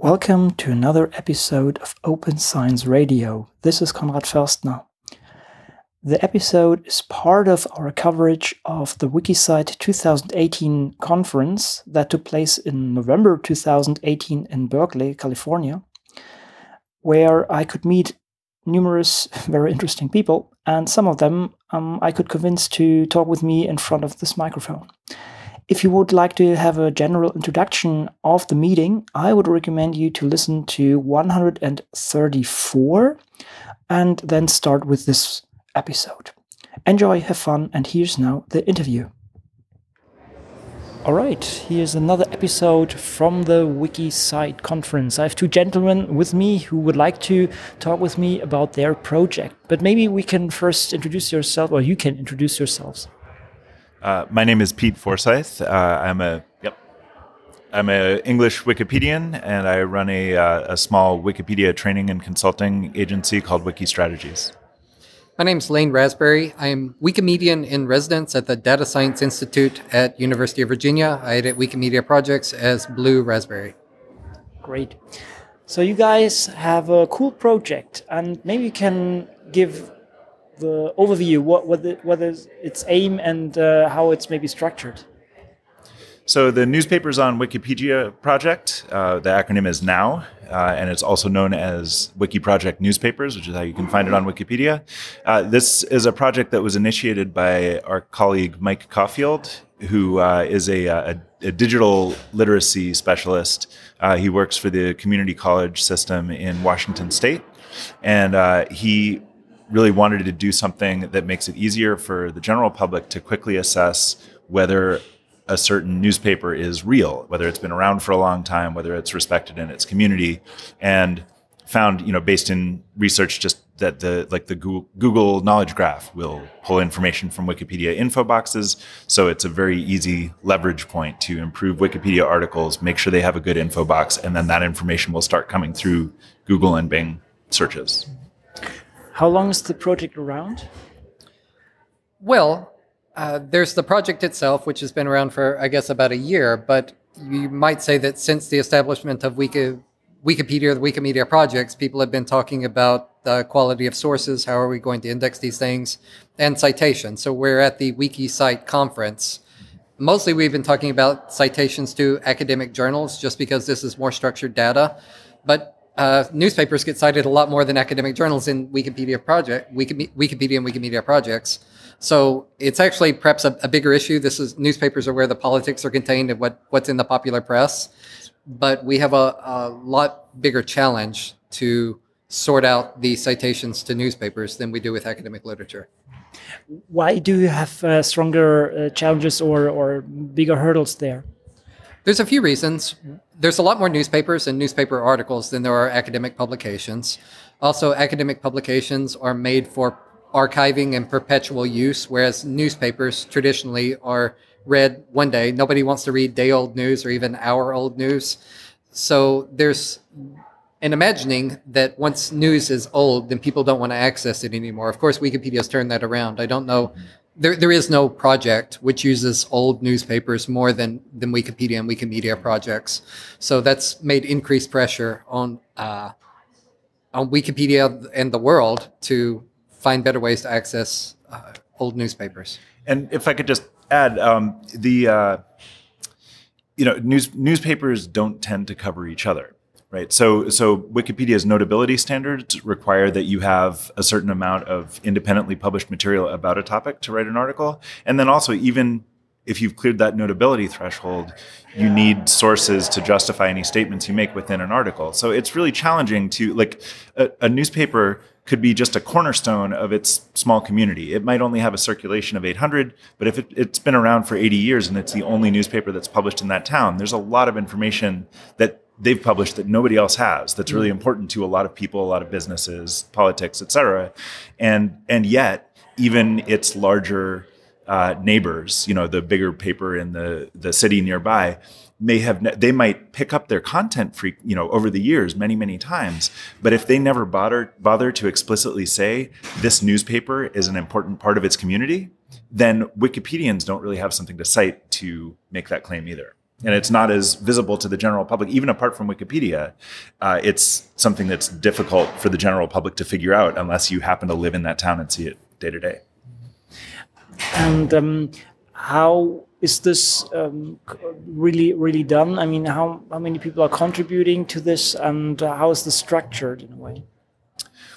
Welcome to another episode of Open Science Radio. This is Konrad Förstner. The episode is part of our coverage of the WikiCite 2018 conference that took place in November 2018 in Berkeley, California, where I could meet numerous very interesting people, and some of them um, I could convince to talk with me in front of this microphone. If you would like to have a general introduction of the meeting, I would recommend you to listen to 134 and then start with this episode. Enjoy, have fun, and here's now the interview. All right, here's another episode from the WikiCite conference. I have two gentlemen with me who would like to talk with me about their project. But maybe we can first introduce yourself, or you can introduce yourselves. Uh, my name is Pete Forsyth. Uh, I'm a yep. I'm an English Wikipedian, and I run a, uh, a small Wikipedia training and consulting agency called Wiki Strategies. My name is Lane Rasberry. I am Wikimedian in residence at the Data Science Institute at University of Virginia. I edit Wikimedia projects as Blue Rasberry. Great. So you guys have a cool project, and maybe you can give the overview, what what, the, what is its aim and uh, how it's maybe structured. So the Newspapers on Wikipedia project, uh, the acronym is NOW, uh, and it's also known as Wiki Project Newspapers, which is how you can find it on Wikipedia. Uh, this is a project that was initiated by our colleague Mike Caulfield, who uh, is a, a, a, digital literacy specialist. Uh, he works for the community college system in Washington State, and uh, he really wanted to do something that makes it easier for the general public to quickly assess whether a certain newspaper is real, whether it's been around for a long time, whether it's respected in its community, and found, you know, based in research, just that the like the Google, Google Knowledge Graph will pull information from Wikipedia info boxes, so it's a very easy leverage point to improve Wikipedia articles, make sure they have a good info box, and then that information will start coming through Google and Bing searches. How long is the project around? Well, uh, there's the project itself, which has been around for, I guess, about a year. But you might say that since the establishment of Wiki, Wikipedia, or the Wikimedia projects, people have been talking about the quality of sources. How are we going to index these things? And citations. So we're at the WikiCite conference. Mostly we've been talking about citations to academic journals just because this is more structured data. But uh, newspapers get cited a lot more than academic journals in Wikipedia project, Wikipedia and Wikimedia projects. So it's actually perhaps a, a, bigger issue. This is newspapers are where the politics are contained and what, what's in the popular press. But we have a, a lot bigger challenge to sort out the citations to newspapers than we do with academic literature. Why do you have uh, stronger uh, challenges or, or bigger hurdles there? There's a few reasons. There's a lot more newspapers and newspaper articles than there are academic publications. Also, academic publications are made for archiving and perpetual use, whereas newspapers traditionally are read one day. Nobody wants to read day old news or even hour old news. So there's an imagining that once news is old, then people don't want to access it anymore. Of course, Wikipedia's turned that around. I don't know there, there is no project which uses old newspapers more than, than Wikipedia and Wikimedia projects. So that's made increased pressure on, uh, on Wikipedia and the world to find better ways to access uh, old newspapers. And if I could just add, um, the uh, you know news, newspapers don't tend to cover each other right? So, so Wikipedia's notability standards require that you have a certain amount of independently published material about a topic to write an article, and then also even if you've cleared that notability threshold, you need sources to justify any statements you make within an article. So it's really challenging to like a, a newspaper could be just a cornerstone of its small community. It might only have a circulation of 800, but if it, has been around for 80 years and it's the only newspaper that's published in that town, there's a lot of information that they've published that nobody else has that's really mm. important to a lot of people a lot of businesses politics etc and and yet even its larger uh, neighbors you know the bigger paper in the the city nearby may have ne- they might pick up their content free you know over the years many many times. But if they never bother bother to explicitly say this newspaper is an important part of its community then wikipedians don't really have something to cite to make that claim either and it's not as visible to the general public, even apart from Wikipedia. Uh, it's something that's difficult for the general public to figure out unless you happen to live in that town and see it day to day. And um, how is this um, really really done? I mean, how how many people are contributing to this, and uh, how is this structured in a way?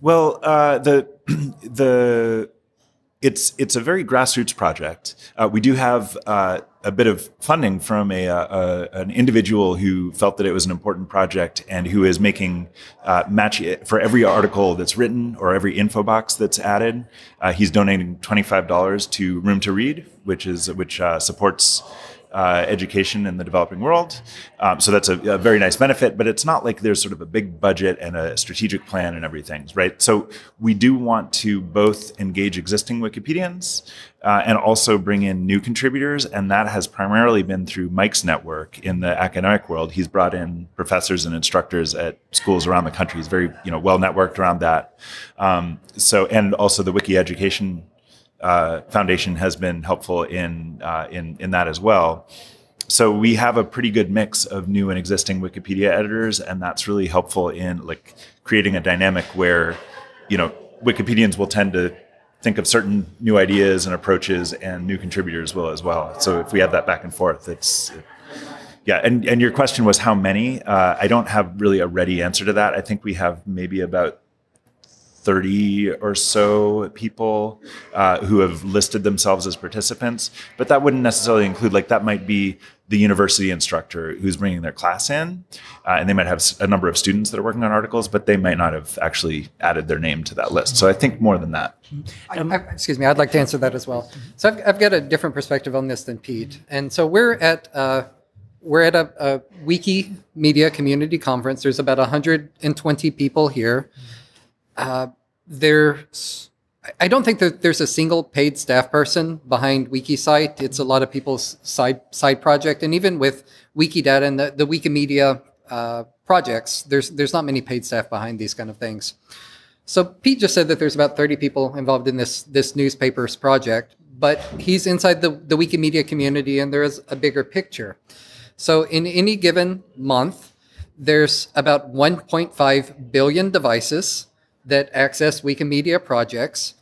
Well, uh, the the it's it's a very grassroots project. Uh, we do have uh, a bit of funding from a, a, uh, an individual who felt that it was an important project and who is making uh, match for every article that's written or every info box that's added. Uh, he's donating twenty five dollars to Room to Read, which is which uh, supports uh, education in the developing world. Um, so that's a, a, very nice benefit, but it's not like there's sort of a big budget and a strategic plan and everything, right? So we do want to both engage existing Wikipedians uh, and also bring in new contributors, and that has primarily been through Mike's network in the academic world. He's brought in professors and instructors at schools around the country. He's very you know well networked around that. Um, so and also the Wiki Education uh, Foundation has been helpful in, uh, in, in that as well. So we have a pretty good mix of new and existing Wikipedia editors, and that's really helpful in like creating a dynamic where, you know, Wikipedians will tend to think of certain new ideas and approaches, and new contributors will as well. So if we have that back and forth, it's yeah. And and your question was how many? Uh, I don't have really a ready answer to that. I think we have maybe about 30 or so people uh, who have listed themselves as participants, but that wouldn't necessarily include, like, that might be the university instructor who's bringing their class in, uh, and they might have a number of students that are working on articles, but they might not have actually added their name to that list. So I think more than that. Um, I, excuse me, I'd like to answer that as well. So I've, I've, got a different perspective on this than Pete, and so we're at. Uh, we're at a, a Wikimedia community conference. There's about 120 people here uh, there's I don't think that there's a single paid staff person behind WikiCite. It's a lot of people's side side project, and even with Wikidata and the, the Wikimedia uh, projects, there's there's not many paid staff behind these kind of things. So Pete just said that there's about 30 people involved in this this newspaper's project, but he's inside the, the Wikimedia community, and there is a bigger picture. So in any given month, there's about 1.5 billion devices that access Wikimedia projects.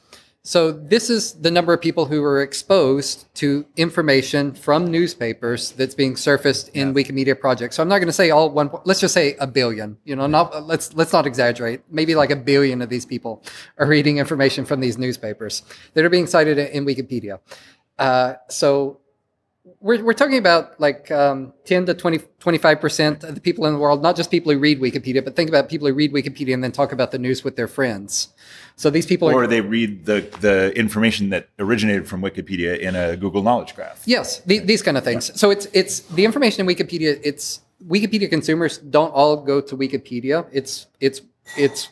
So this is the number of people who are exposed to information from newspapers that's being surfaced in yeah. Wikimedia projects. So I'm not going to say all one. Let's just say a billion. You know, not let's let's not exaggerate. Maybe like a billion of these people are reading information from these newspapers that are being cited in Wikipedia. Uh, so we're, we're talking about like um, 10 to 20, 25% of the people in the world, not just people who read Wikipedia, but think about people who read Wikipedia and then talk about the news with their friends. So these people or are, they read the, the information that originated from Wikipedia in a Google Knowledge Graph. Yes, the, these kind of things. So it's, it's the information in Wikipedia, it's Wikipedia consumers don't all go to Wikipedia. It's, it's, it's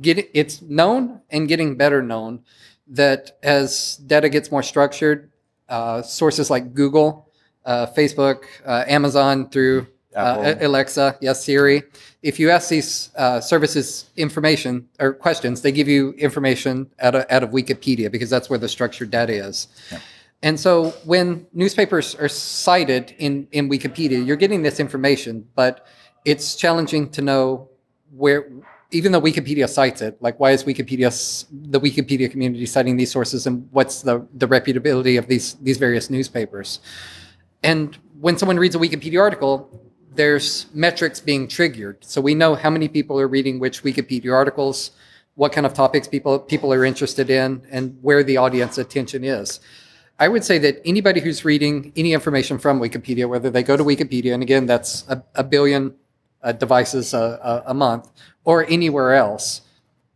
getting, it's known and getting better known that as data gets more structured, uh, sources like Google, uh, Facebook, uh, Amazon through uh, Alexa, yes, Siri. If you ask these uh, services information or questions, they give you information out of, out of Wikipedia because that's where the structured data is. Yeah. And so when newspapers are cited in, in Wikipedia, you're getting this information, but it's challenging to know where even though Wikipedia cites it, like why is Wikipedia the Wikipedia community citing these sources, and what's the the reputability of these these various newspapers? And when someone reads a Wikipedia article, there's metrics being triggered, so we know how many people are reading which Wikipedia articles, what kind of topics people people are interested in, and where the audience attention is. I would say that anybody who's reading any information from Wikipedia, whether they go to Wikipedia, and again, that's a, a billion devices a, a, a, month, or anywhere else,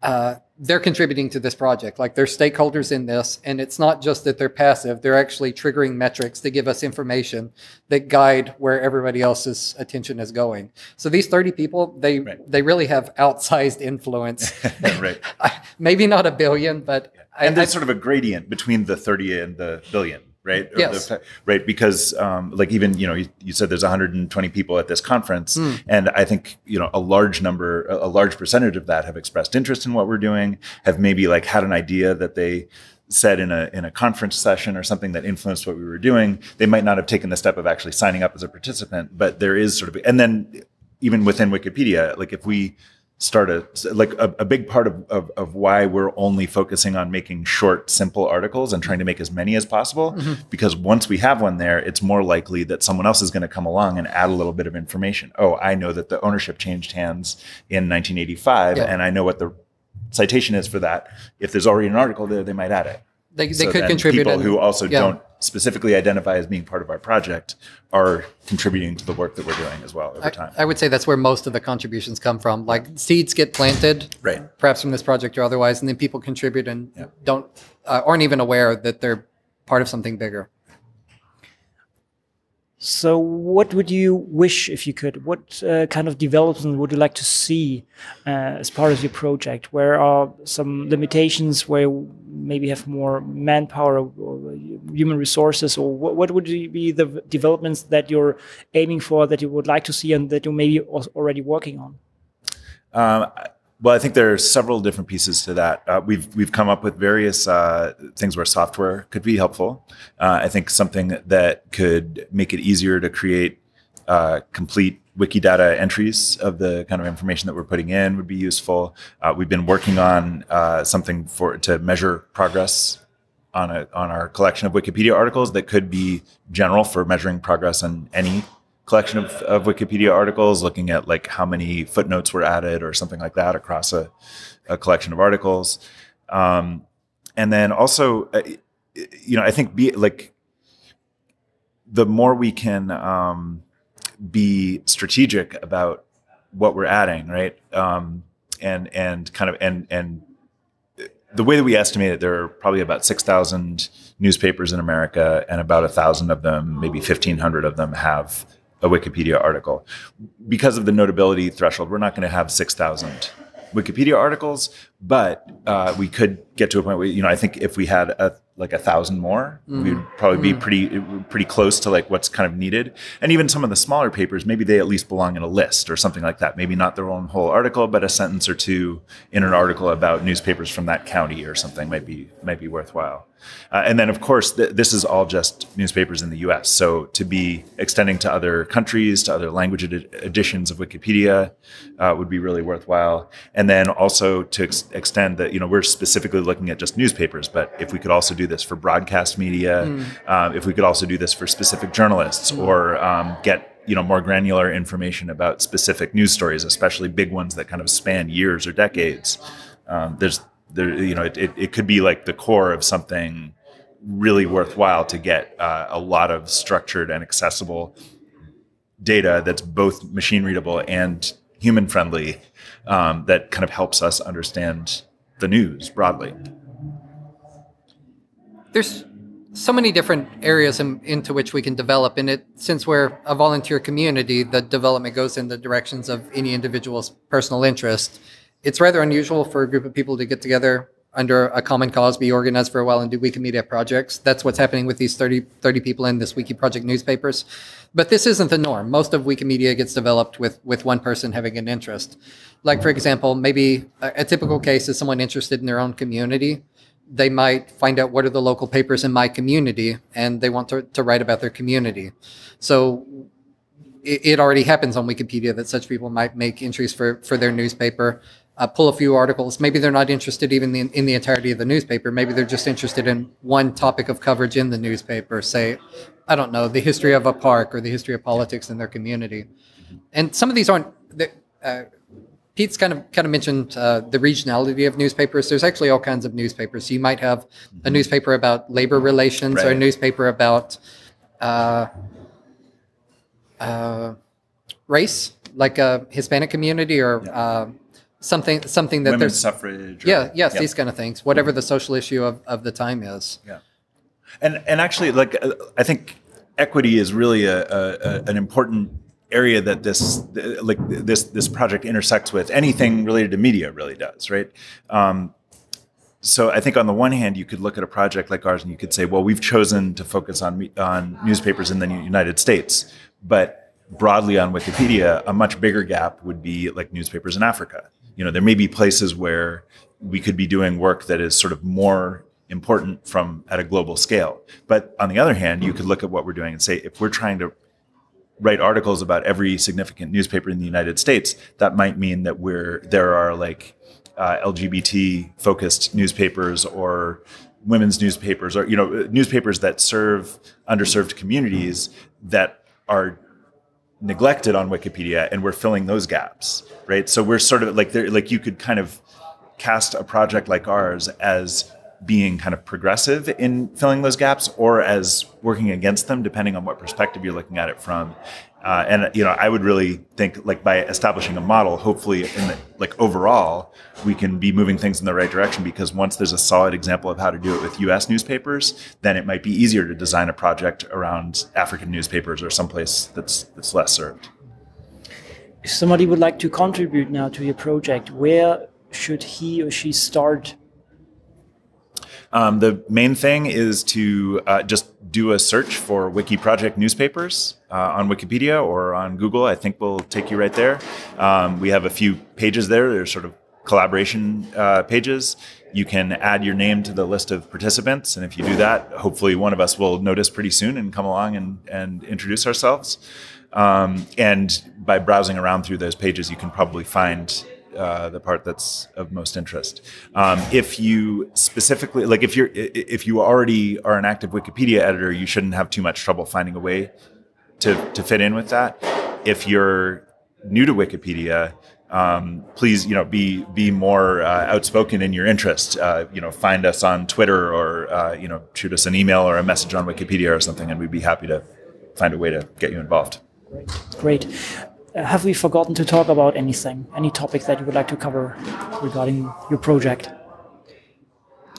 uh, they're contributing to this project. Like they're stakeholders in this, and it's not just that they're passive; they're actually triggering metrics to give us information that guide where everybody else's attention is going. So these thirty people, they right. they really have outsized influence. right? Maybe not a billion, but and I, there's I, sort of a gradient between the thirty and the billion right? Yes. The, right. Because, um, like, even, you know, you, you, said there's 120 people at this conference. Mm. And I think, you know, a large number, a large percentage of that have expressed interest in what we're doing, have maybe like had an idea that they, said in a in a conference session or something that influenced what we were doing, they might not have taken the step of actually signing up as a participant. But there is sort of, and then even within Wikipedia, like if we start a like a, a big part of, of, of why we're only focusing on making short simple articles and trying to make as many as possible Mm-hmm. because once we have one there it's more likely that someone else is going to come along and add a little bit of information oh i know that the ownership changed hands in 1985 Yeah. and i know what the citation is for that if there's already an article there they might add it They, they So could contribute. people in- who also yeah. don't specifically identify as being part of our project are contributing to the work that we're doing as well over time I would say that's where most of the contributions come from. Like seeds get planted, Right. Perhaps from this project or otherwise, and then people contribute and don't uh, aren't even aware that they're part of something bigger. So, what would you wish if you could? What uh, kind of development would you like to see uh, as part of your project? Where are some limitations where maybe have more manpower or, human resources, or what, what would be the developments that you're aiming for that you would like to see and that you're maybe al- already working on? Um, well, I think there are several different pieces to that. Uh, we've we've come up with various uh, things where software could be helpful. Uh, I think something that could make it easier to create uh, complete Wikidata entries of the kind of information that we're putting in would be useful. Uh, we've been working on uh, something for to measure progress on a on our collection of Wikipedia articles that could be general for measuring progress on any collection of, of Wikipedia articles, looking at like how many footnotes were added or something like that across a, a collection of articles. Um, and then also, uh, you know, I think be like the more we can um, be strategic about what we're adding, right? Um, and and kind of and and the way that we estimate it, there are probably about six thousand newspapers in America, and about a thousand of them, maybe fifteen hundred of them, have a Wikipedia article. Because of the notability threshold, we're not going to have six thousand Wikipedia articles, but uh, we could get to a point where you know I think if we had a like a thousand more, we'd probably be pretty pretty close to like what's kind of needed. And even some of the smaller papers, maybe they at least belong in a list or something like that. Maybe not their own whole article, but a sentence or two in an article about newspapers from that county or something might be might be worthwhile. Uh, and then, of course, th- this is all just newspapers in the U.S. So to be extending to other countries, to other language edi- editions of Wikipedia, uh, would be really worthwhile. And then also to ex- extend that, you know, we're specifically looking at just newspapers, but if we could also do this for broadcast media, um, if we could also do this for specific journalists, or um, get you know more granular information about specific news stories, especially big ones that kind of span years or decades. Um, there's there you know it, it, it could be like the core of something really worthwhile to get uh, a lot of structured and accessible data that's both machine readable and human friendly um, that kind of helps us understand the news broadly. there's so many different areas in, into which we can develop and it since we're a volunteer community the development goes in the directions of any individual's personal interest it's rather unusual for a group of people to get together under a common cause be organized for a while and do wikimedia projects. That's what's happening with these 30, 30 people in this wiki project newspapers. But this isn't the norm. Most of wikimedia gets developed with with one person having an interest. Like for example maybe a, a typical case is someone interested in their own community. They might find out what are the local papers in my community and they want to, to write about their community. So it, it already happens on Wikipedia that such people might make entries for, for their newspaper, uh, pull a few articles. Maybe they're not interested even in, in the entirety of the newspaper. Maybe they're just interested in one topic of coverage in the newspaper, say, I don't know, the history of a park or the history of politics in their community. And some of these aren't. Uh, Pete's kind of kind of mentioned uh, the regionality of newspapers. There's actually all kinds of newspapers. You might have a newspaper about labor relations or a newspaper about uh, uh, race, like a Hispanic community or uh, something something that Women's there's suffrage. or- yeah yes Yeah. these kind of things. Whatever the social issue of, of the time is. Yeah, and and actually, like I think equity is really a, a, a an important area that this like this this project intersects with anything related to media really does right. Um, so I think on the one hand, you could look at a project like ours and you could say, well, we've chosen to focus on on newspapers in the United States, but broadly on Wikipedia, a much bigger gap would be like newspapers in Africa. You know, there may be places where we could be doing work that is sort of more important from at a global scale. But on the other hand, you could look at what we're doing and say, if we're trying to write articles about every significant newspaper in the United States, that might mean that we're there are like uh, LGBT focused newspapers or women's newspapers or you know newspapers that serve underserved communities that are neglected on Wikipedia and we're filling those gaps, right? So we're sort of like there like you could kind of cast a project like ours as being kind of progressive in filling those gaps or as working against them depending on what perspective you're looking at it from. Uh, and you know i would really think like by establishing a model hopefully in the, like overall we can be moving things in the right direction because once there's a solid example of how to do it with us newspapers then it might be easier to design a project around african newspapers or someplace that's that's less served. If somebody would like to contribute now to your project where should he or she start um, the main thing is to uh, just do a search for Wiki Project newspapers uh, on Wikipedia or on Google. I think will take you right there. Um, we have a few pages there. They're sort of collaboration uh, pages. You can add your name to the list of participants, and if you do that, hopefully one of us will notice pretty soon and come along and, and introduce ourselves. Um, and by browsing around through those pages, you can probably find uh, the part that's of most interest. Um, if you specifically like, if you're if you already are an active Wikipedia editor, you shouldn't have too much trouble finding a way to to fit in with that. If you're new to Wikipedia, um, please you know be be more uh, outspoken in your interest. Uh, you know, find us on Twitter or uh, you know shoot us an email or a message on Wikipedia or something, and we'd be happy to find a way to get you involved. Great. Uh, have we forgotten to talk about anything? Any topic that you would like to cover regarding your project?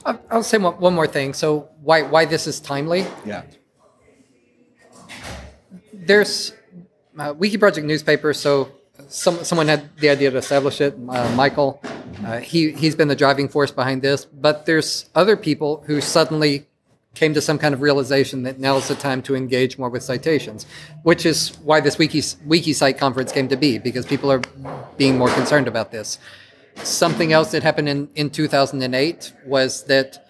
I'll say one, one more thing. So why why this is timely? Yeah. There's uh, Wiki Project newspaper. So some, someone had the idea to establish it. Uh, Michael, uh, he he's been the driving force behind this. But there's other people who suddenly came to some kind of realization that now is the time to engage more with citations, which is why this wiki WikiCite conference came to be, because people are being more concerned about this. Something else that happened in, in 2008 was that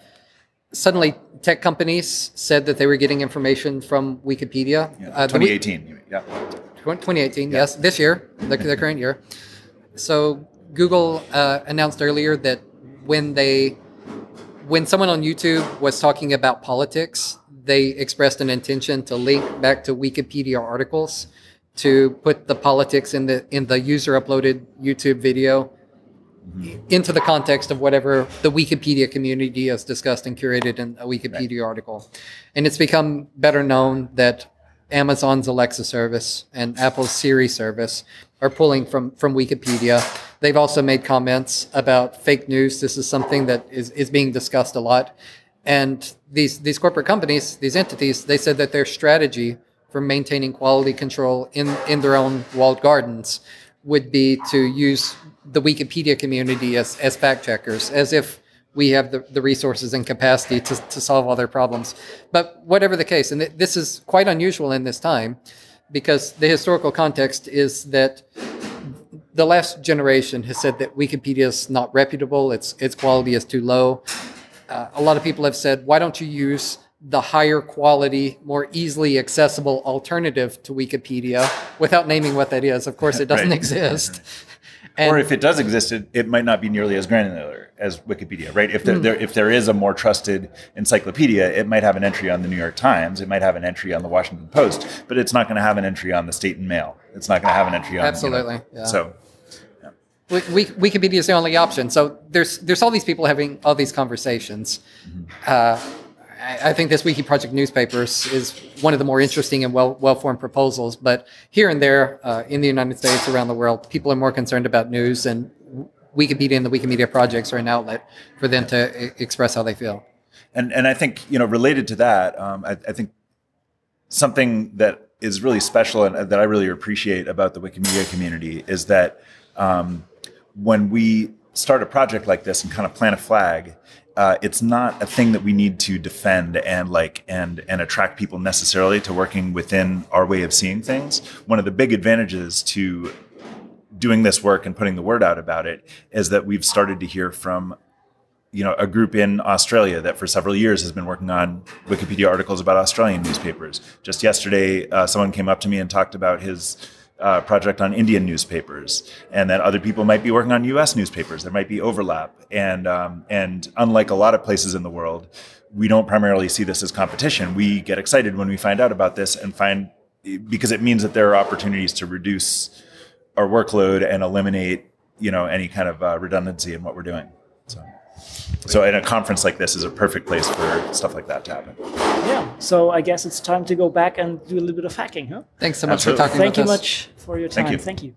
suddenly tech companies said that they were getting information from Wikipedia. Yeah, uh, 2018, yeah. 2018, yeah. yes, this year, the, the current year. So Google uh, announced earlier that when they when someone on YouTube was talking about politics, they expressed an intention to link back to Wikipedia articles to put the politics in the in the user uploaded YouTube video mm-hmm. into the context of whatever the Wikipedia community has discussed and curated in a Wikipedia right. article. And it's become better known that Amazon's Alexa service and Apple's Siri service are pulling from, from Wikipedia. They've also made comments about fake news. This is something that is, is being discussed a lot. And these, these corporate companies, these entities, they said that their strategy for maintaining quality control in, in their own walled gardens would be to use the Wikipedia community as, as fact checkers, as if we have the, the resources and capacity to, to solve all their problems. But whatever the case, and th- this is quite unusual in this time, because the historical context is that the last generation has said that Wikipedia is not reputable, its, its quality is too low. Uh, a lot of people have said, why don't you use the higher quality, more easily accessible alternative to Wikipedia without naming what that is? Of course, it doesn't right. exist. And or if it does exist, it, it, might not be nearly as granular as Wikipedia, right? If there, mm. there, if there is a more trusted encyclopedia, it might have an entry on the New York Times, it might have an entry on the Washington Post, but it's not going to have an entry on the State and Mail. It's not going to have an entry on absolutely. You know, yeah. So. We, Wikipedia is the only option. So there's there's all these people having all these conversations. Mm-hmm. Uh, I think this Wiki Project newspapers is one of the more interesting and well well formed proposals. But here and there uh, in the United States, around the world, people are more concerned about news, and Wikipedia and the Wikimedia projects are an outlet for them to I- express how they feel. And and I think you know related to that, um, I, I, think something that is really special and that I really appreciate about the Wikimedia community is that um, when we start a project like this and kind of plant a flag uh, it's not a thing that we need to defend and like and and attract people necessarily to working within our way of seeing things. One of the big advantages to doing this work and putting the word out about it is that we've started to hear from you know a group in Australia that for several years has been working on Wikipedia articles about Australian newspapers. Just yesterday, uh, someone came up to me and talked about his uh, project on Indian newspapers, and then other people might be working on U.S. newspapers. There might be overlap, and um, and unlike a lot of places in the world, we don't primarily see this as competition. We get excited when we find out about this and find because it means that there are opportunities to reduce our workload and eliminate you know any kind of uh, redundancy in what we're doing. So. So, in a conference like this is a perfect place for stuff like that to happen. Yeah. So I guess it's time to go back and do a little bit of hacking, huh? Thanks so much Absolutely. for talking Thank you with us. much for your time. Thank you. Thank you.